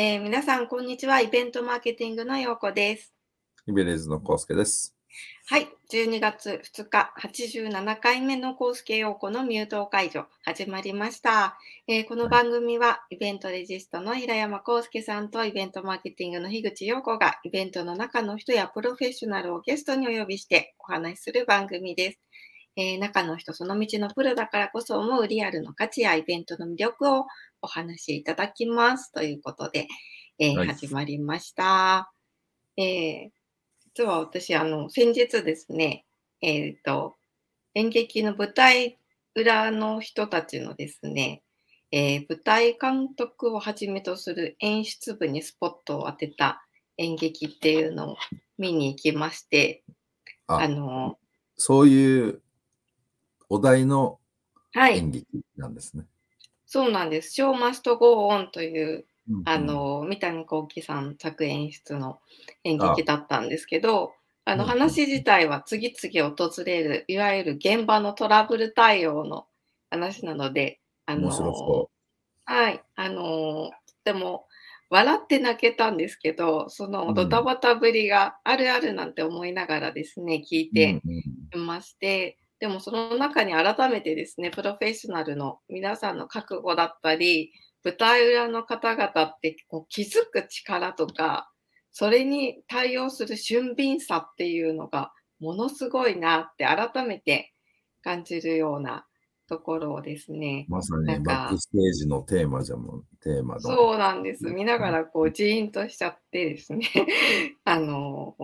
えー、皆さんこんにちは。イベントマーケティングの陽子です。イベレーズの康介です。はい。12月2日87回目の康介陽子のミュート解除始まりました、えーこの番組はイベントレジストの平山康介さんとイベントマーケティングの樋口陽子がイベントの中の人やプロフェッショナルをゲストにお呼びしてお話しする番組です。えー中の人その道のプロだからこそ思うリアルの価値やイベントの魅力をお話しいただきます。ということで、えーはい。始まりました。えー実は私、あの、先日ですね、えっ、と、演劇の舞台裏の人たちのですね、えー舞台監督をはじめとする演出部にスポットを当てた演劇っていうのを見に行きまして、ああの、そういうお題のはい、演劇なんですね、そうなんです。ショーマストゴーオンといううんあの、三谷幸喜さん作演出の演劇だったんですけど、あのうん。話自体は次々訪れる、いわゆる現場のトラブル対応の話なので、あのはい、あのとても笑って泣けたんですけど、そのドタバタぶりがあるあるなんて思いながらですね、聞いうてうんうん。いまして、でもその中に改めてですね、プロフェッショナルの皆さんの覚悟だったり、舞台裏の方々ってこう気づく力とか、それに対応する俊敏さっていうのがものすごいなって改めて感じるようなところをですね、まさにバックステージのテーマじゃもんテーマのそうなんです。見ながらこうジーンとしちゃってですね、あの、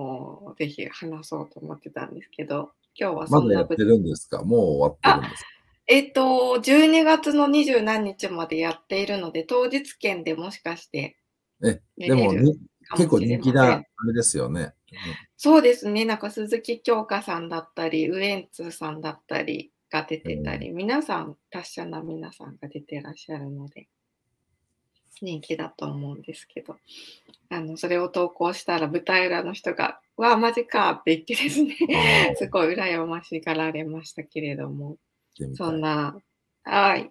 ぜひ話そうと思ってたんですけど、今日はそんな舞まだやってるんですか？もう終わってるんですか？えっと、12月の二十何日までやっているので、当日券でもしかしてえ、でもにかも結構人気な、あれですよね。そうですね、なんか鈴木京香さんだったり、ウエンツさんだったりが出てたり、皆さん、達者な皆さんが出てらっしゃるので、人気だと思うんですけど、あのそれを投稿したら舞台裏の人が、わあ、マジかって言ってですね、すごい羨ましがられましたけれども、そんな、はい。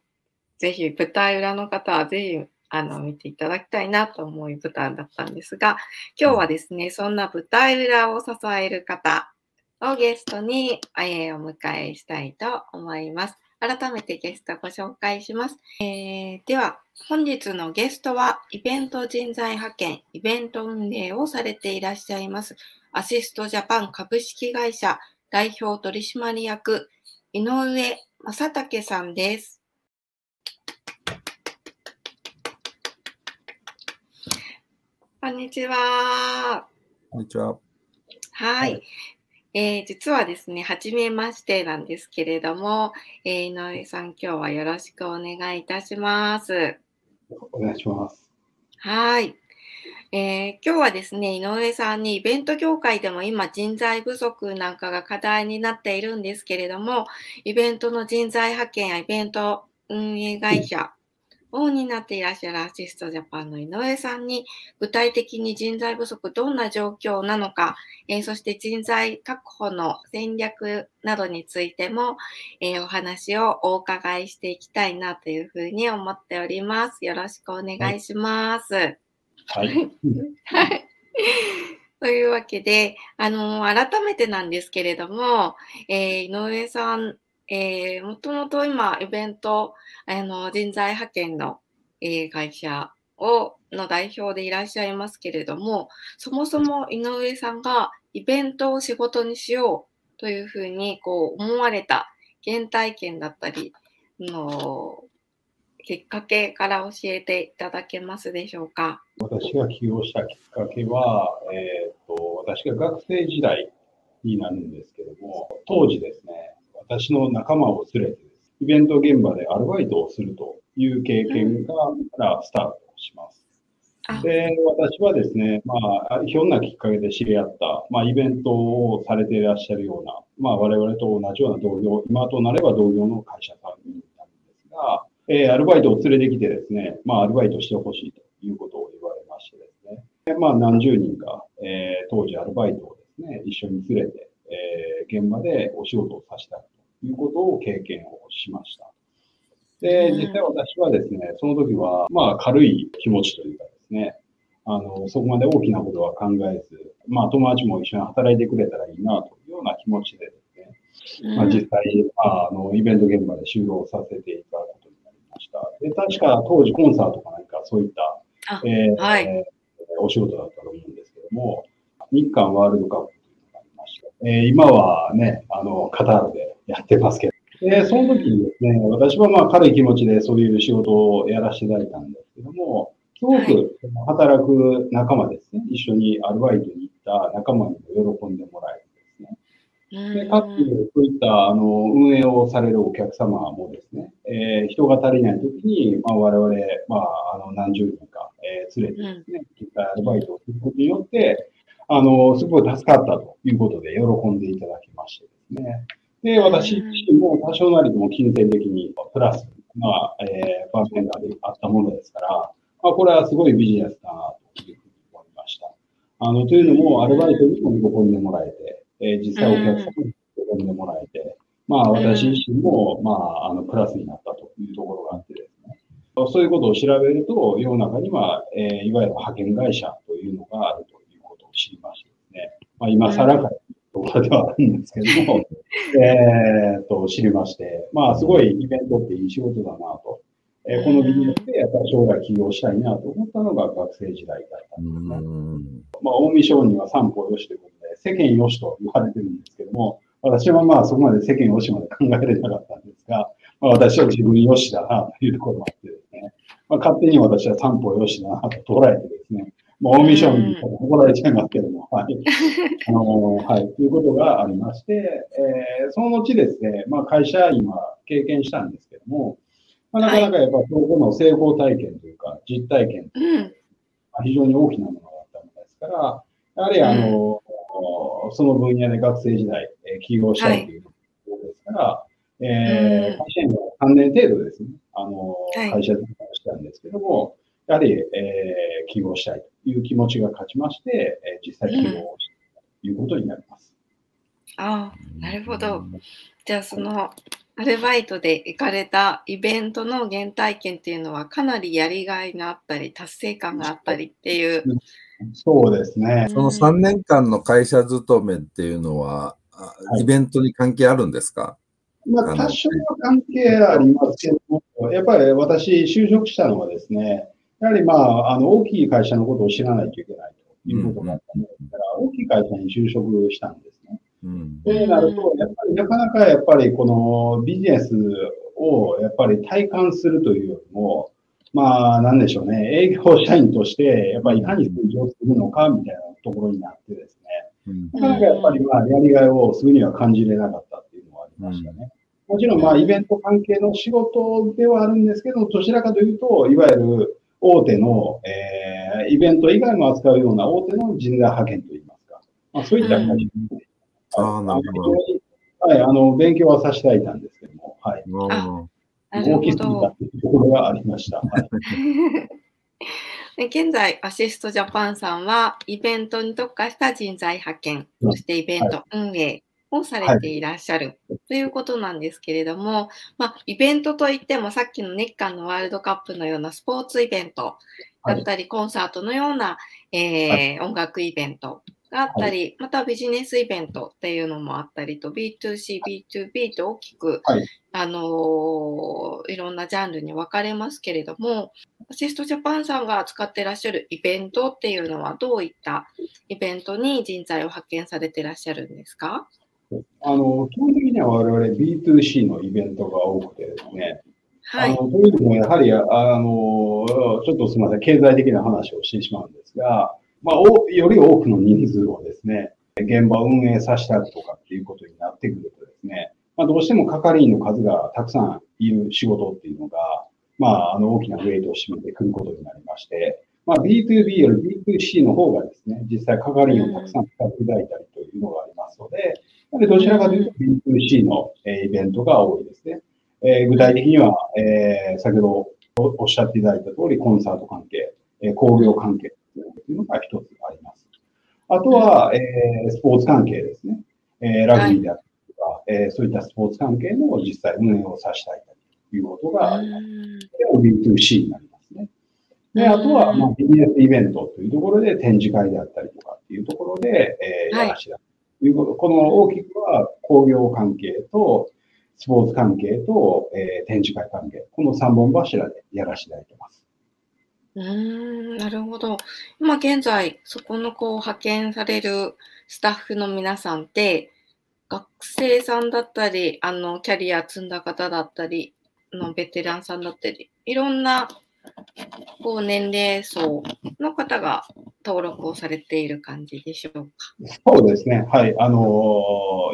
ぜひ、舞台裏の方はぜひ、あの、見ていただきたいなと思い舞台だったんですが、今日はですね、そんな舞台裏を支える方をゲストに、えーお迎えしたいと思います。改めてゲストをご紹介します。えーでは、本日のゲストは、イベント人材派遣、イベント運営をされていらっしゃいます、アシストジャパン株式会社代表取締役、井上正武さんです。こんにちは。こんにちは。はい。はいえー実はですね、はじめましてなんですけれども、えー井上さん、今日はよろしくお願いいたします。お願いします。はい。えー今日はですね、井上さんにイベント業界でも今人材不足なんかが課題になっているんですけれども、イベントの人材派遣やイベント運営会社を担っていらっしゃるアシストジャパンの井上さんに具体的に人材不足どんな状況なのか、えーそして人材確保の戦略などについても、えーお話をお伺いしていきたいなというふうに思っております。よろしくお願いします。はい。はい。というわけで、あの改めてなんですけれども、えー井上さん、えーもともと今、イベント、あの人材派遣の、えー会社をの代表でいらっしゃいますけれども、そもそも井上さんがイベントを仕事にしようというふうにこう思われた原体験だったりのきっかけから教えていただけますでしょうか？私が起業したきっかけは、えっ、と、私が学生時代になるんですけども、当時ですね、私の仲間を連れてイベント現場でアルバイトをするという経験がからスタートします。あで、私はですね、まあ、ひょんなきっかけで知り合った、まあ、イベントをされていらっしゃるような、まあ、我々と同じような同業、今となれば同業の会社さんになるんですが、えーアルバイトを連れてきてですね、まあ、アルバイトしてほしいということを言われましてですね、でまあ、何十人か、えー当時アルバイトをですね、一緒に連れて、えー現場でお仕事をさせたということを経験をしました。で、実際私はですね、その時は、まあ軽い気持ちというかですね、あの、そこまで大きなことは考えず、まあ友達も一緒に働いてくれたらいいなというような気持ちでですね、まあ実際、まあ、あの、イベント現場で就労させていただくことになりました。で、確か当時コンサートか何かそういった、えーはいお仕事だったと思うんですけども、日韓ワールドカップというのがありまして、えー今はね、あの、カタールでやってますけど、で、その時にですね、私はまあ軽い気持ちでそういう仕事をやらせていただいたんですけども、すごく働く仲間ですね、一緒にアルバイトに行った仲間にも喜んでもらえるですね。で、かつ、そういった、あの、運営をされるお客様もですね、えー人が足りないときに、まあ、我々、まあ、あの、何十人か、えー連れてですね、アルバイトをすることによって、あの、すごい助かったということで、喜んでいただきましてですね。で、私自身も多少なりとも金銭的にプラス、まあ、えー、場面があったものですから、まあ、これはすごいビジネスだな、というふうに思いました。あの、というのも、アルバイトにも喜んでもらえて、えー実際お客様にも喜んでもらえて、まあ、私自身も、まあ、あの、プラスになったというところがあってですね。そういうことを調べると、世の中には、えーいわゆる派遣会社というのがあるということを知りましてですね。まあ、今更かところではあるんですけども、えーっと、知りまして、まあ、すごいイベントっていい仕事だなと。えーこのビジネスでやっぱり将来起業したいなと思ったのが学生時代だったんですね。まあ、近江商人は三歩よしということで、世間よしと言われてるんですけども、私はまあそこまで世間よしまで考えれなかったんですが、まあ、私は自分よしだなというところもあってですね、まあ、勝手に私は三歩よしだなと捉えてですね、まあ、近江商人に怒られちゃいますけども、はい。あのはい、ということがありまして、えーその後ですね、まあ会社員は経験したんですけども、まあ、なかなかやっぱそこの成功体験というか、実体験うん。まあ非常に大きなものだったものですから、やはりあの、その分野で学生時代、えー起業したいということですから、えうん。ー会社員は3年程度ですね、あの、はい。会社勤めをしたんですけども、やはり、えー起業したいという気持ちが勝ちまして、えー実際起業をしたということになります。ああ、なるほど。じゃあそのアルバイトで行かれたイベントの原体験っていうのはかなりやりがいがあったり達成感があったりっていう。そうですね。その3年間の会社勤めっていうのは、あはいイベントに関係あるんですか？まあ、多少は関係ありますけども、やっぱり私、就職したのはですね、やはりまあ、あの、大きい会社のことを知らないといけないということだったのですから、大きい会社に就職したんですね。うん。そうなると、やっぱりなかなかやっぱりこのビジネスをやっぱり体感するというよりも、まあ、なんでしょうね、営業社員として、やっぱりいかに成長するのかみたいなところになってですね、うんなかなかやっぱりまあ、やりがいをすぐには感じれなかったっていうのはありましたね。もちろんまあ、イベント関係の仕事ではあるんですけど、どちらかというと、いわゆる大手の、えー、イベント以外も扱うような大手の人材派遣といいますか、まあ、そういった会社ですね。ああ、なるほど。はい、あの、勉強はさせていただいたんですけども、はい。うんなるほ大きすぎたど。っていうところがありました。はい。で現在、アシストジャパンさんは、イベントに特化した人材派遣、うんそしてイベント運営をされてい。らっしゃる。ということなんですけれども、まあ、イベントといっても、さっきの日韓のワールドカップのようなスポーツイベントだったり、コンサートのような、えー音楽イベントがあったり、またビジネスイベントっていうのもあったりと、B2C、B2B と大きく、はい。あのーいろんなジャンルに分かれますけれども、アシストジャパンさんが使ってらっしゃるイベントっていうのはどういったイベントに人材を派遣されてらっしゃるんですか？あの、基本的には我々 B2C のイベントが多くてですね、はい。あの、というのも、やはり、ああの、ちょっとすみません、経済的な話をしてしまうんですが、まあ、おより多くの人数をですね、現場を運営させたりとかっていうことになってくるとですね、まあ、どうしても係員の数がたくさんいる仕事っていうのが、まあ、あの、大きなウェイトを占めてくることになりまして、まあ、B2B より B2C の方がですね、実際係員をたくさん使っていただいたりというのがありますので、でどちらかというと B2C のえーイベントが多いですね。えー具体的には、えー先ほどおおっしゃっていただいた通り、コンサート関係、えー工業関係というのが一つあります。あとは、えースポーツ関係ですね。えーラグビーであったりとか、えーそういったスポーツ関係の実際運営をさせたいということがあります。うんで B2C になりますね。で、あとは、うんまあ、ビジネスイベントというところで展示会であったりとかっていうところで、えーはいやらしていただいうこと。この大きくは工業関係と、スポーツ関係と、えー展示会関係。この3本柱でやらせていただいてます。うん、なるほど。今現在、そこのこう派遣されるスタッフの皆さんって、学生さんだったり、あの、キャリア積んだ方だったり、のベテランさんだったり、いろんな、こう、年齢層の方が登録をされている感じでしょうか？そうですね。はい。あの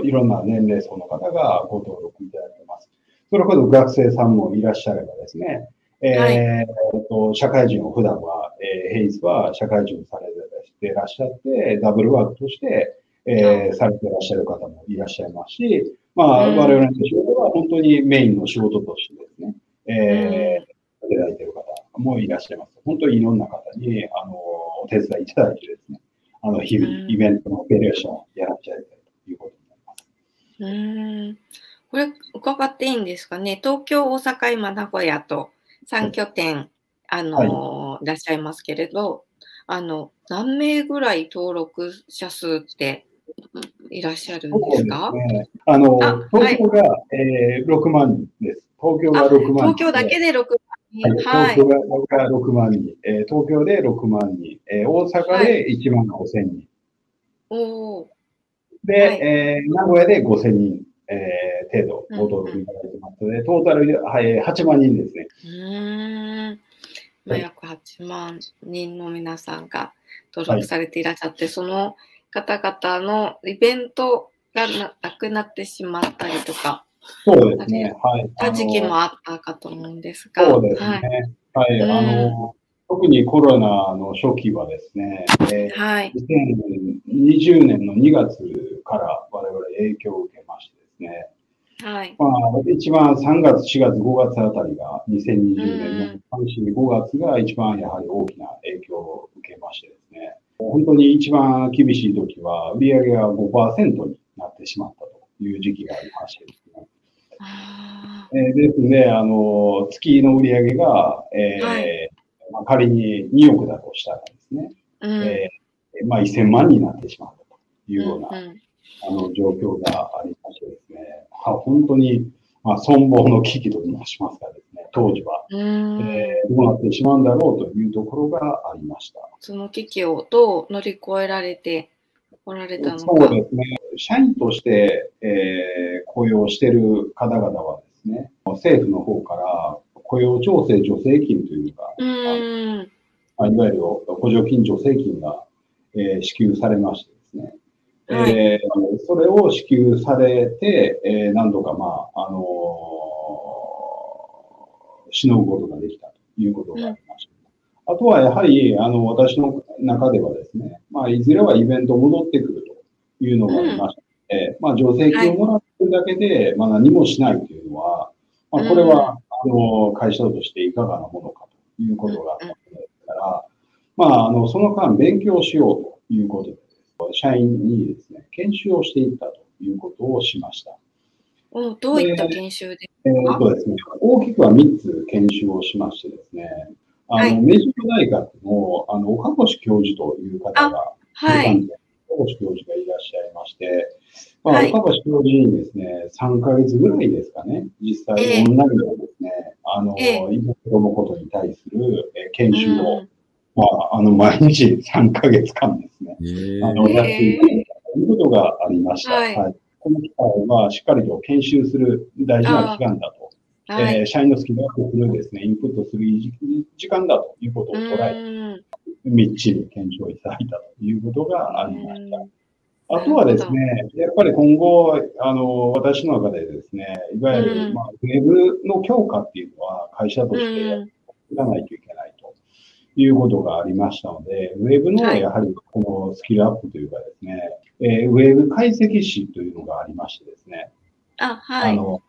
ーいろんな年齢層の方がご登録いただいてます。それほど学生さんもいらっしゃればですね、えーはいえっと社会人を普段は、えー平日は社会人をされていらっしゃって、ダブルワークとして、えーされていらっしゃる方もいらっしゃいますし、まあ、うん我々の仕事は本当にメインの仕事としてですね、えーいただいている方もいらっしゃいます。本当にいろんな方に、あの、お手伝いいただいてですね、あの、日々うんイベントのオペレーションをやらせていただいということになります。うーん。これ、伺っていいんですかね？東京、大阪、今、名古屋と3拠点、あのーいらっしゃいますけれど、あの、何名ぐらい登録者数っていらっしゃるんですか？すね。あの、あ東京が、えー6万人です。東京があ6万人。東京だけで6万人。はい、はい。東。京が6万人、えー東京で6万人、えー大阪で1万5千人、おー。で、はい。えー名古屋で5千人、えー程度ご登録いただいてますので、トータルで、はい、8万人ですね。うーん。まあ、約8万人の皆さんが登録されていらっしゃって、その方々のイベントがななくなってしまったりとか、そうですね。はい。た時期もあったかと思うんですが、そうですね。ははいい。あの、特にコロナの初期はですね、えーはい。2020年の2月から我々影響を受けましてですね、はい。まあ、一番3月、4月、5月あたりが2020年のうん3、4、5月が一番やはり大きな影響を受けましてですね、本当に一番厳しい時は売上が5%になってしまったという時期がありましてですね。あえーですので、あの、月の売上が、えーはい。まあ、仮に2億だとしたらですね、ーうん。えーまあ、1000万になってしまったというような、うんうん。あの状況がありましてですね、は本当に、まあ、存亡の危機と申しますかですね、当時は、うーん。えーどうなってしまうんだろうというところがありました。その危機をどう乗り越えられておられたのか。そうですね。社員として、えー雇用している方々はですね、政府の方から雇用調整助成金というのが、うーん。まあいわゆる補助金助成金が、えー支給されましてですね、はいえーそれを支給されて、えー何度か、まあ、あのーしのぐことができたということがありました。あとはやはり、あの、私の中ではですね、まあ、いずれはイベント戻ってくるというのがありまして、まあ、助成金をもらってるだけで、まあ、何もしないというのは、まあ、これは、あの、会社としていかがなものかということがあったわけですから、まあ、あの、その間勉強しようということで、社員にですね、研修をしていったということをしました。おどういった研修でえーっとですね、大きくは3つ研修をしましてですね、あの、はい明治大学の、あの、岡越教授という方が、はい。岡越教授がいらっしゃいまして、まあ、はい。岡越教授にですね、3ヶ月ぐらいですかね、実際ええ。オンラインでですね、あの、ええ。イベントのことに対するえー研修を、うん。まあ、あの、毎日3ヶ月間ですね、え。あの、ええ。やっていたということがありました。はい。この機会はしっかりと研修する大事な期間だと。はい。えー社員のスキルアップするですね、インプットする時間だということをう捉え、ーんみっちり検証いただいたということがありました。うんあとはですね、やっぱり今後、あの、私の中でですね、いわゆる、うんまあ、ウェブの強化っていうのは会社としてやっうんていかないといけないということがありましたので、ウェブのはいやはりこのスキルアップというかですね、えーウェブ解析士というのがありましてですね、あ、はい。あの、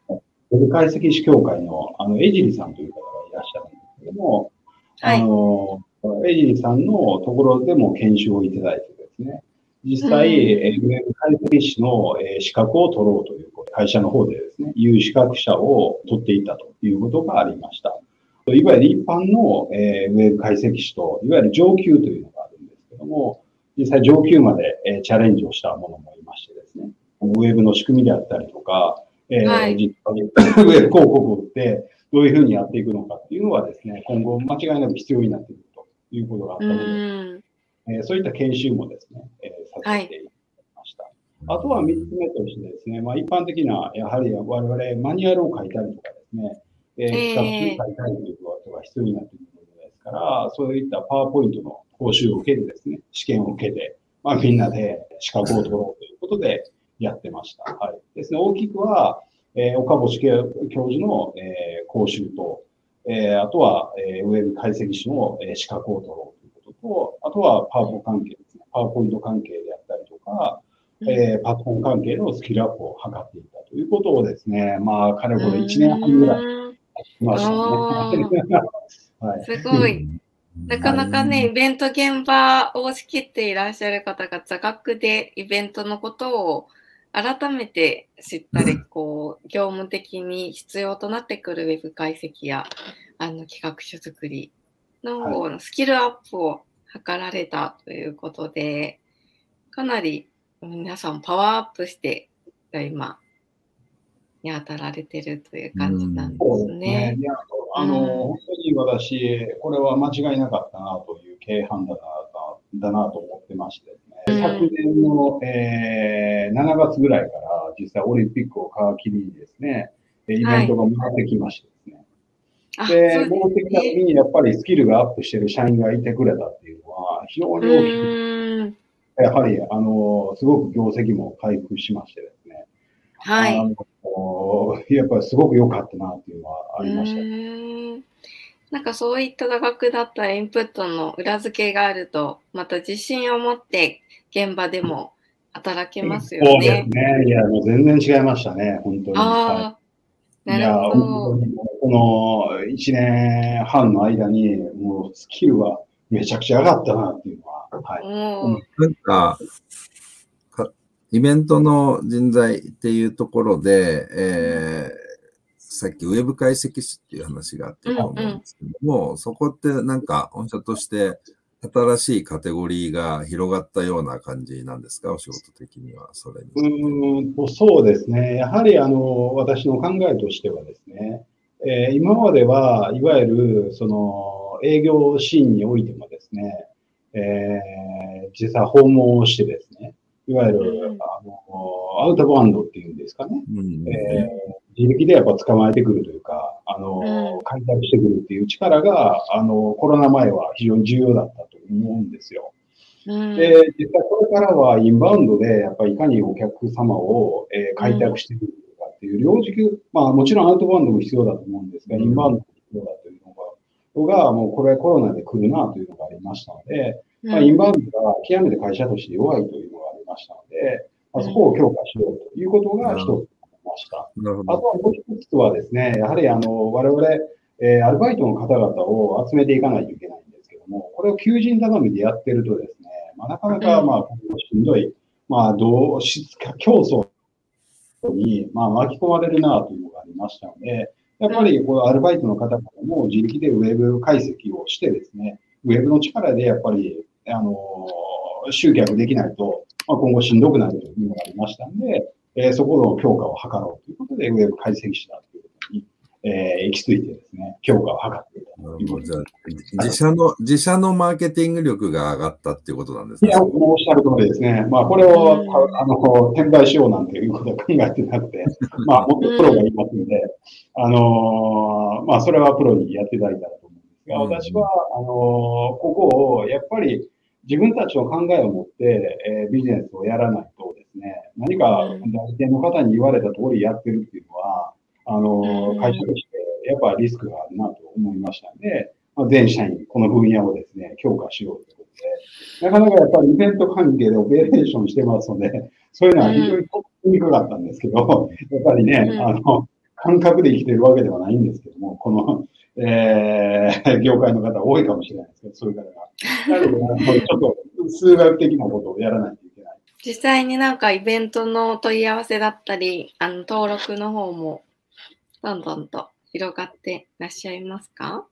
ウェブ解析士協会の、あの、エジリさんという方がいらっしゃるんですけども、はい。あの、エジリさんのところでも研修をいただいてですね、実際、ウェブ解析士の、えー資格を取ろうということ、会社の方でですね、有資格者を取っていたということがありました。いわゆる一般の、えーウェブ解析士と、いわゆる上級というのがあるんですけども、実際上級まで、えーチャレンジをしたものもいましてですね、ウェブの仕組みであったりとか、えーはい実際にウェブ広告を売って、どういうふうにやっていくのかっていうのはですね、今後間違いなく必要になってくるということがあったうので、ん。えーそういった研修もですね、えーさせていただきました。あとは3つ目としてですね、まあ、一般的な、やはり我々マニュアルを書いたりとかですね、えー、えー企画書を書いたりということが必要になってくるのですから、そういったパワーポイントの講習を受けてですね、試験を受けて、まあ、みんなで資格を取ろうということでやってました。はい。ですね、大きくは、えー岡星教授の、えー講習と、えーあとは、えーウェブ解析士の、えー資格を取ろうということと、あとはパワポ関係ですね。パワーポイント関係であったりとか、えーパソコン関係のスキルアップを図っていたということをですね、まあ、かれこれ1年半ぐらいうんしましたね。はい。すごい。なかなかね、イベント現場を仕切っていらっしゃる方が座学でイベントのことを改めて知ったり、こう、業務的に必要となってくるウェブ解析や、あの、企画書作りのスキルアップを図られたということで、かなり皆さんパワーアップして、今、に当たられてるという感じなんですそうですね。ね。。いやあの、うん。本当に私、これは間違いなかったなという経営判断だなだなと思ってまして昨年の、えー7月ぐらいから実際オリンピックを皮切りにですね、イベントが回ってきましてですね、あで、そう戻ってきた時ねにやっぱりスキルがアップしてる社員がいてくれたっていうのは非常に大きくやはり、あの、すごく業績も回復しましてですね。はい。あのやっぱりすごく良かったなっていうのはありました。なんかそういった座学だったインプットの裏付けがあると、また自信を持って現場でも働けますよそうですね。ね。いや、もう全然違いましたね、本当に。ああ、いや、なるほ本ど。この1年半の間に、もうスキルはめちゃくちゃ上がったなっていうのは、はい。なんか、かイベントの人材っていうところで、えーさっきウェブ解析士っていう話があったと思うんですけども、そこってなんか、御社として新しいカテゴリーが広がったような感じなんですか、お仕事的には、それに。うーんとそうですね。やはりあの私の考えとしてはですね、えー今まではいわゆるその営業シーンにおいてもですね、えー実際訪問をしてですね、いわゆる、うんあのアウトバウンドっていうんですかね、うんえー自力でやっぱ捕まえてくるというか、あのうん。開拓してくるっていう力が、あのコロナ前は非常に重要だったと思うんですよ。うん。で、実際これからはインバウンドで、やっぱりいかにお客様を、えー開拓していくかっていう、両軸、まあもちろんアウトバウンドも必要だと思うんですが、うん。インバウンドも必要だというのが、がもうこれコロナで来るなというのがありましたので、まあ、インバウンドが極めて会社として弱いというのがありましたので、まあ、そこを強化しようということが一つました。なるほあとど。はもう一つはですね、やはりあの、我々、えーアルバイトの方々を集めていかないといけないんですけども、これを求人頼みでやってるとですね、まあ、なかなか、うんまあ、しんどい、まあ、同質化競争に、まあ、巻き込まれるなというのがありましたので、やっぱりこのアルバイトの方々も自力でウェブ解析をしてですね、ウェブの力でやっぱり、あの集客できないと、まあ、今後しんどくなるというのがありましたので、えーそこの強化を図ろうということで、ウェブ解析士だということに、えー行き着いてですね、強化を図っていたなという自社の、自社のマーケティング力が上がったっていうことなんですね。いや、。おっしゃる通りですね。まあ、これを、うんあの、転売しようなんていうことは考えてなくて、まあ、もっとプロがいますので、あのーまあ、それはプロにやっていただいたらと思うんですが、うん。私は、あのーここを、やっぱり、自分たちの考えを持って、えービジネスをやらないとですね、何かうん代理店の方に言われた通りやってるっていうのは、あの会社として、やっぱリスクがあるなと思いましたので、まあ、全社員、この分野をですね、強化しようということで、なかなかやっぱりイベント関係でオペレーションしてますので、そういうのは非常に取りにくかったんですけど、やっぱりね、うん。あの、感覚で生きてるわけではないんですけども、この、えー、業界の方多いかもしれないですけど、そういう方が。なので、ちょっと数学的なことをやらないといけない実際になんかイベントの問い合わせだったり、あの登録の方もどんどんと広がっていらっしゃいますか？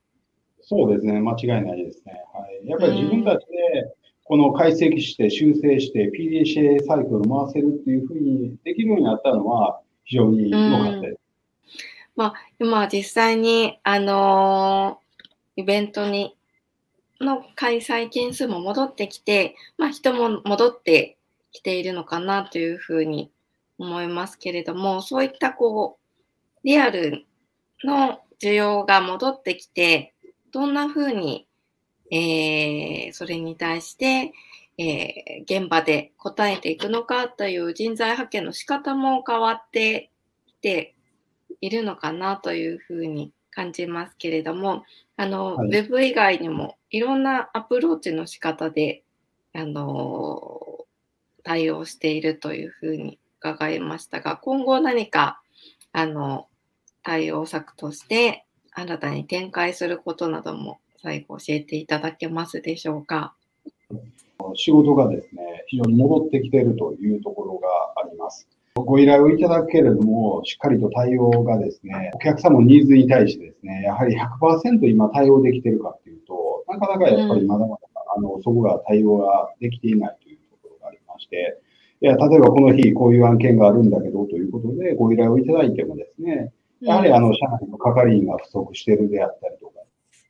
そうですね、間違いないですね。はい、やっぱり自分たちでこの解析して修正して PDCA サイクルを回せるっていうふうにできるようになったのは非常に良かったです。まあ、今実際に、あのー、イベントにの開催件数も戻ってきて、まあ、人も戻ってきているのかなというふうに思いますけれども、そういったこう、リアルの需要が戻ってきて、どんなふうに、えー、それに対して、えー、現場で答えていくのかという人材派遣の仕方も変わってきているのかなというふうに感じますけれども、あの、はい、ウェブ以外にもいろんなアプローチの仕方で、あの、対応しているというふうに伺いましたが、今後何か、あの、対応策として新たに展開することなども最後教えていただけますでしょうか？仕事がですね、非常に戻ってきているというところがあります。ご依頼をいただくけれども、しっかりと対応がですね、お客様のニーズに対してですね、やはり100%今対応できているかっていうと、なかなかやっぱりまだまだ、あの、そこが対応ができていないというところがありまして、いや、例えばこの日こういう案件があるんだけどということで、ご依頼をいただいてもですね、やはりあの、社内の係員が不足しているであったりとか、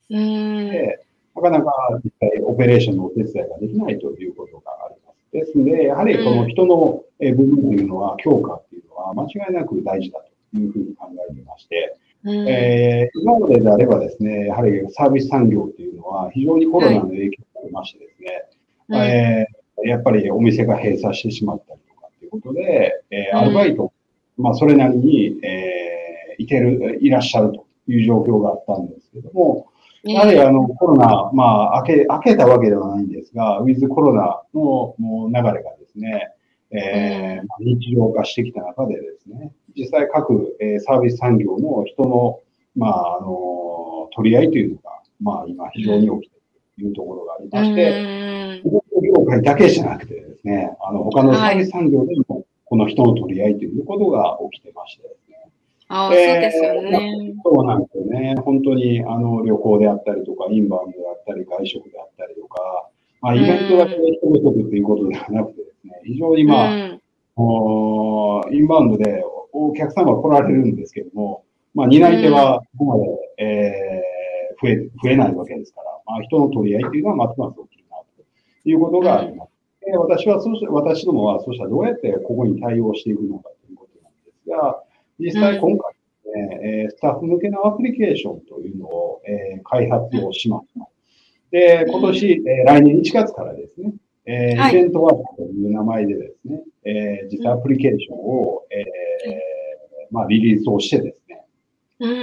でなかなか実際オペレーションのお手伝いができないということが。ですので、やはりこの人の部分というのは、強化っていうのは間違いなく大事だというふうに考えていまして、うん、えー、今までであればですね、やはりサービス産業っていうのは非常にコロナの影響がありましてですね、はい、えー、やっぱりお店が閉鎖してしまったりとかっていうことで、えー、アルバイト、うん、まあそれなりに、えー、いてる、いらっしゃるという状況があったんですけども、やはりあのコロナ、まあ、明け、明けたわけではないんですが、ウィズコロナのもう流れがですね、えー、日常化してきた中でですね、実際各、えー、サービス産業の人の、まあ、あの、取り合いというのが、まあ、今非常に起きているというところがありまして、業界だけじゃなくてですね、あの、他のサービス産業でも、この人の取り合いということが起きてまして、ああ、えー、そうですよね。そうなんですよね。本当に、あの、旅行であったりとか、インバウンドであったり、外食であったりとか、まあ、イベントだけで人不足っていうことではなくてですね、非常にまあ、うん、おインバウンドでお客様が来られるんですけども、まあ、担い手はここまで、うん、えー、増え、増えないわけですから、まあ、人の取り合いっていうのはますます起きるな、ということがあります。うん、私は、そうし私どもは、そうしたらどうやってここに対応していくのかということなんですが、実際今回ね、うん、スタッフ向けのアプリケーションというのを、えー、開発をしました。で、今年、えー、来年1月からですね、えー、イベントワークという名前でですね、えー、実際アプリケーションを、えー、まあ、リリースをしてですね、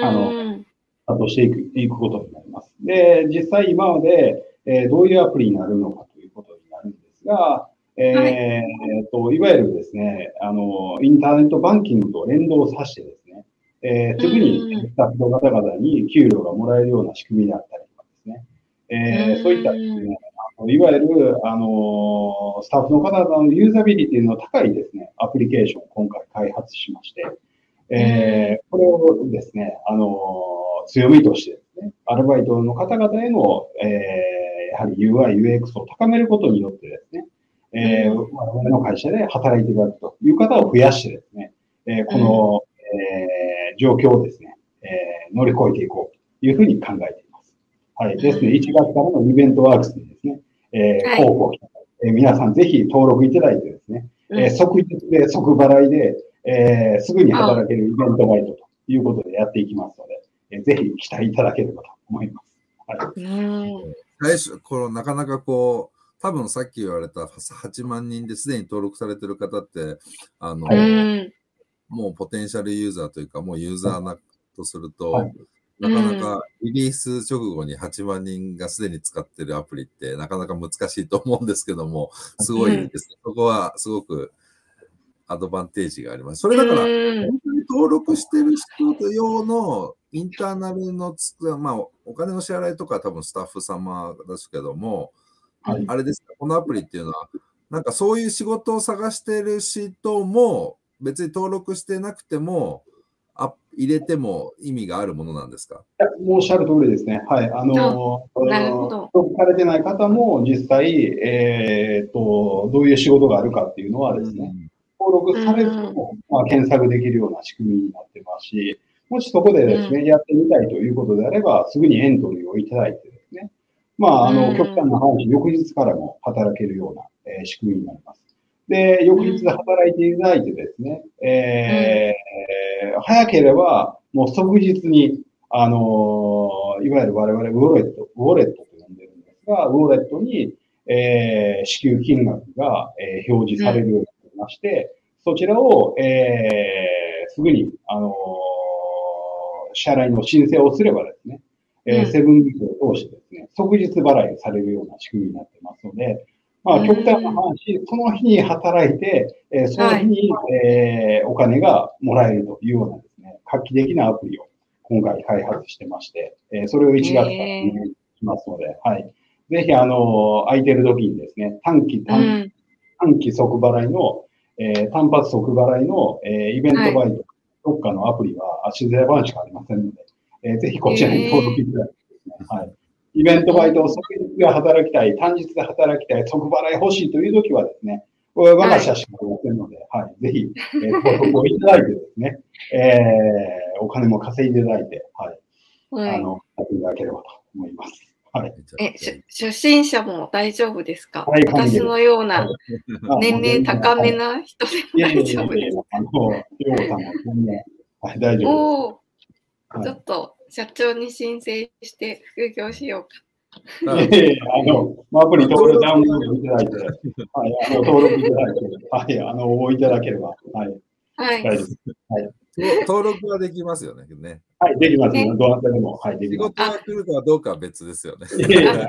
あの、あとしていくいくことになります。で、実際今まで、えー、どういうアプリになるのかということになるんですが、えー、はい、といわゆるですね、あの、インターネットバンキングと連動させてですね、えー、すぐにスタッフの方々に給料がもらえるような仕組みであったりとかですね、えー、そういったですね、いわゆる、あの、スタッフの方々のユーザビリティの高いですね、アプリケーションを今回開発しまして、えー、これをですね、あの、強みとしてですね、アルバイトの方々への、えー、やはり UI、UX を高めることによってですね、えー、我々の会社で働いていただくという方を増やしてですね、えー、この、えー、状況をですね、えー、乗り越えていこうというふうに考えています。はい。ですね、1月からのイベントワークスにですね、えー、広報、えー、皆さんぜひ登録いただいてですね、えー、即日で即払いで、えー、すぐに働けるイベントバイトということでやっていきますので、えー、ぜひ期待いただければと思います。はい。最初、このなかなかこう、多分さっき言われた8万人ですでに登録されてる方って、あの、もうポテンシャルユーザーというか、もうユーザーなとすると、はい、なかなかリリース直後に8万人がすでに使ってるアプリってなかなか難しいと思うんですけども、すごいですね。そこはすごくアドバンテージがあります。それだから、本当に登録してる人用のインターナルのつ、まあ、お金の支払いとか多分スタッフ様ですけども、はい、あれですか、このアプリっていうのは、なんかそういう仕事を探してる人も、別に登録してなくても、あ入れても意味があるものなんですか？おっしゃる通りですね。はい。あの、なるほど。登録されてない方も実際、えっ、と、どういう仕事があるかっていうのはですね、登録されるとも、まあ、検索できるような仕組みになってますし、もしそこでですね、やってみたいということであれば、すぐにエントリーをいただいてまあ、あの、うん。極端な話、翌日からも働けるような、えー仕組みになります。で、翌日で働いていただいてですね、えー早ければ、もう即日に、あのーいわゆる我々ウォレット、ウォレットと呼んでるんですが、ウォレットに、えー支給金額が、えー表示されるようになりまして、そちらを、えーすぐに、あのー支払いの申請をすればですね、えーうんセブンギを通してですね、即日払いされるような仕組みになってますので、まあ、うん極端な話、その日に働いて、えーその日に、えーお金がもらえるというようなですね、画期的なアプリを今回開発してまして、えーそれを1月から運営しますので、はい。ぜひ、あのー空いてる時にですね、短期、う短ん。短期即払いの、えー単発即払いの、えーイベントバイト、どっかのアプリは、あ静谷版しかありませんので、えーぜひこちらに登録いただいてですね、はい。イベントバイトを即日で働きたい、単日で働きたい、即払い欲しいという時はですね、我が社しかありませんので、はい。ぜひ、えー登録をいただいてですね、えーお金も稼いでいただいて、はい。はい。あの、やっていただければと思います。はい。え、し初心者も大丈夫ですか、はい私のようなあ年齢高めな人でもいやいや大いやいや丈夫です。あの、ようさんも全然、はい、大丈夫です。ちょっと社長に申請して副業しようはい、いやいやあの、アプリ登録ダウンロードいただいて、はい、あの、登録いただいて、はい、あの、応募いただければ、はい、か。はい。大丈夫です。登録はできますよね。ねはい、できますねね。どなたでも、はい、で仕きます。事が来るかどうかは別ですよね。いやいやいやはい、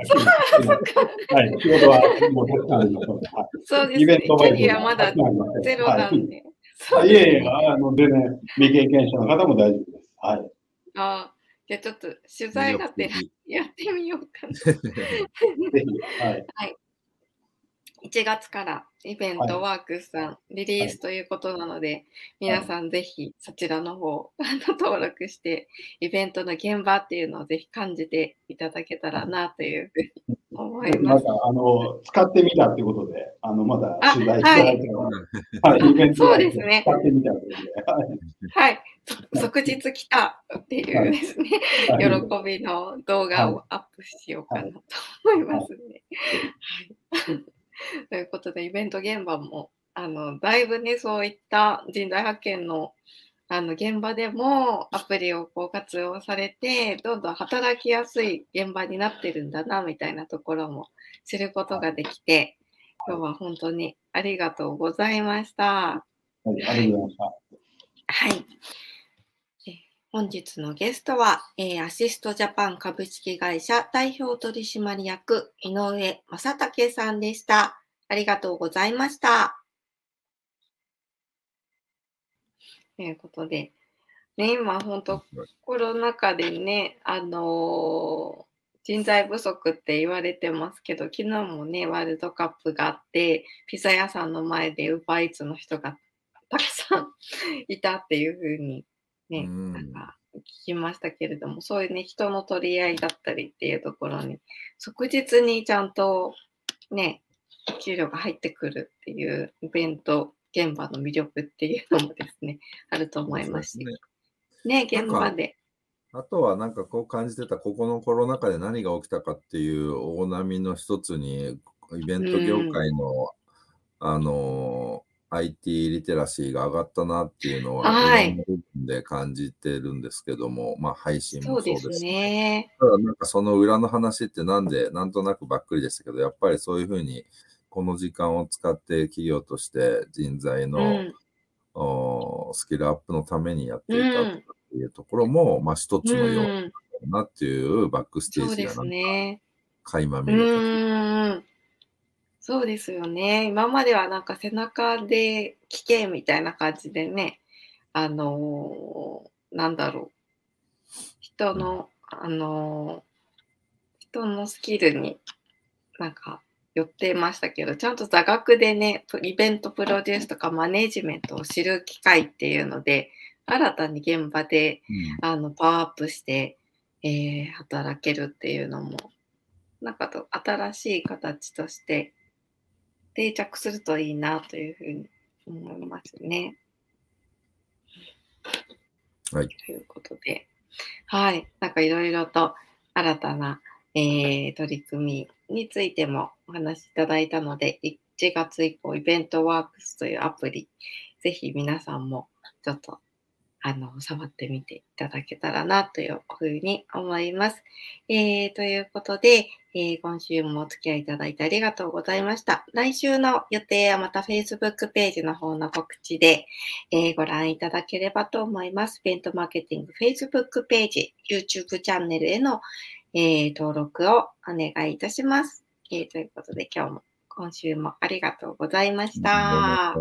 仕事はもうたくさんありますので、はい。そうですね。キイベントバイトャリアまだゼロなんで。はい。いやいや、あの、全然、未経験者の方も大丈夫です。はい。あじゃあちょっと取材がてやってみようかな。ぜひ、はい。1月からイベントワークスさんリリースということなので、皆さんぜひそちらの方あの登録してイベントの現場っていうのをぜひ感じていただけたらなというふうに思いま。ますた、あの、使ってみたってことで、あの、まだあ取材いただいてます、はい、イベントそうですね。使ってみたということで、はい。即日来たっていうですね、はい。喜びの動画をアップしようかなと思いますね。はい、ということで、イベント現場も、あのだいぶね、そういった人材派遣のあの現場でもアプリをこう活用されて、どんどん働きやすい現場になってるんだな、みたいなところも知ることができて、今日は本当にありがとうございました。はい、ありがとうございました。はい。本日のゲストは、えーアシストジャパン株式会社代表取締役井上正武さんでした。ありがとうございました。ということで、ね、今本当コロナ禍でね、あのー人材不足って言われてますけど、昨日もね、ワールドカップがあって、ピザ屋さんの前でウーバーイーツの人がたくさんいたっていうふうにね、うん。なんか聞きましたけれども、そういうね、人の取り合いだったりっていうところに、即日にちゃんとね、給料が入ってくるっていうイベント現場の魅力っていうのもですね、あると思いますし、ね、現場で。あとはなんかこう感じてた、ここのコロナ禍で何が起きたかっていう大波の一つに、イベント業界の、あの、IT リテラシーが上がったなっていうのは、はいで感じてるんですけども、まあ配信もそうですすね。ただなんかその裏の話ってなんで、なんとなくばっくりでしたけど、やっぱりそういうふうに、この時間を使って企業として人材うの、ん。おスキルアップのためにやっていたうんっていうところも、まあ一つの要因うなっていうバックステージがなんかね。う垣間見れた。そうですよね。今まではなんか背中で聞けみたいな感じでね、あのーなんだろう。人の、あのー人のスキルになんか寄ってましたけど、ちゃんと座学でね、イベントプロデュースとかマネジメントを知る機会っていうので、新たに現場で、うんあのパワーアップして、えー働けるっていうのも、なんかと新しい形として定着するといいなというふうに思いますね。はい。ということで、はい。なんかいろいろと新たな、えー取り組みについてもお話しいただいたので、1月以降、イベントワークスというアプリ、ぜひ皆さんもちょっとあの触ってみていただけたらなというふうに思います。えーということで、えー今週もお付き合いいただいてありがとうございました。来週の予定はまた Facebook ページの方の告知で、えーご覧いただければと思います。ベントマーケティング Facebook ページ、YouTube チャンネルへの、えー登録をお願いいたします。えーということで今日も今週もありがとうございました。